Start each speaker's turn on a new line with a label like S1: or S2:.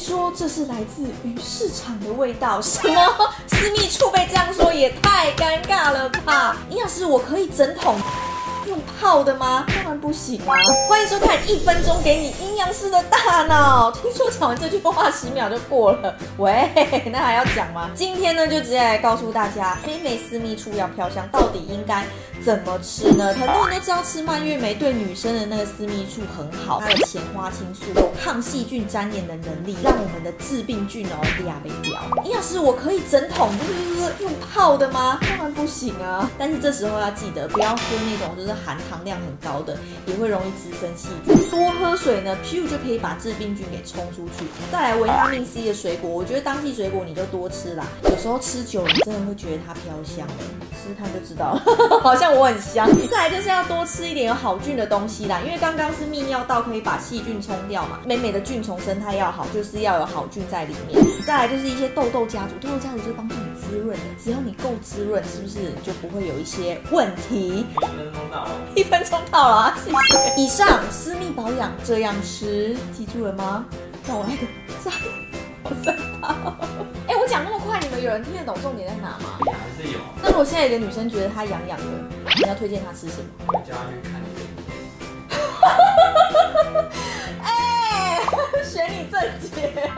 S1: 说这是来自于市场的味道。什么？私密处被这样说也太尴尬了吧？营养师，我可以整桶。用泡的吗？当然不行啊！欢迎收看一分钟给你阴阳师的大脑。听说讲完这句话十秒就过了，喂，那还要讲吗？今天呢，就直接来告诉大家，黑莓私密处要飘香，到底应该怎么吃呢？很多人都知道吃蔓越莓对女生的那个私密处很好，它的前花青素有抗细菌粘连的能力，让我们的致病菌哦压被掉。营养师，我可以整桶就是用泡的吗？当然不行啊！但是这时候要记得不要喝那种就是。含糖量很高的，也会容易滋生细菌。多喝水呢，噗就可以把致病菌给冲出去。再来维他命 C 的水果，我觉得当季水果你就多吃啦。有时候吃久了，你真的会觉得它飘香哎，试试看就知道了，好像我很香。再来就是要多吃一点有好菌的东西啦，因为刚刚是泌尿道可以把细菌冲掉嘛。美美的菌虫生态要好，就是要有好菌在里面。再来就是一些痘痘家族，痘痘家族就是帮助你滋润的，只要你够滋润，是不是就不会有一些问题？一分钟到了啊！谢谢。以上私密保养这样吃，记住了吗？那我来个赞，好三套。哎，我讲那么快，你们有人听得懂重点在哪吗？
S2: 还是有。
S1: 那如果现在有个女生觉得她痒痒的，你要推荐她吃什么？
S2: 回家去看。
S1: 哎，选你正解。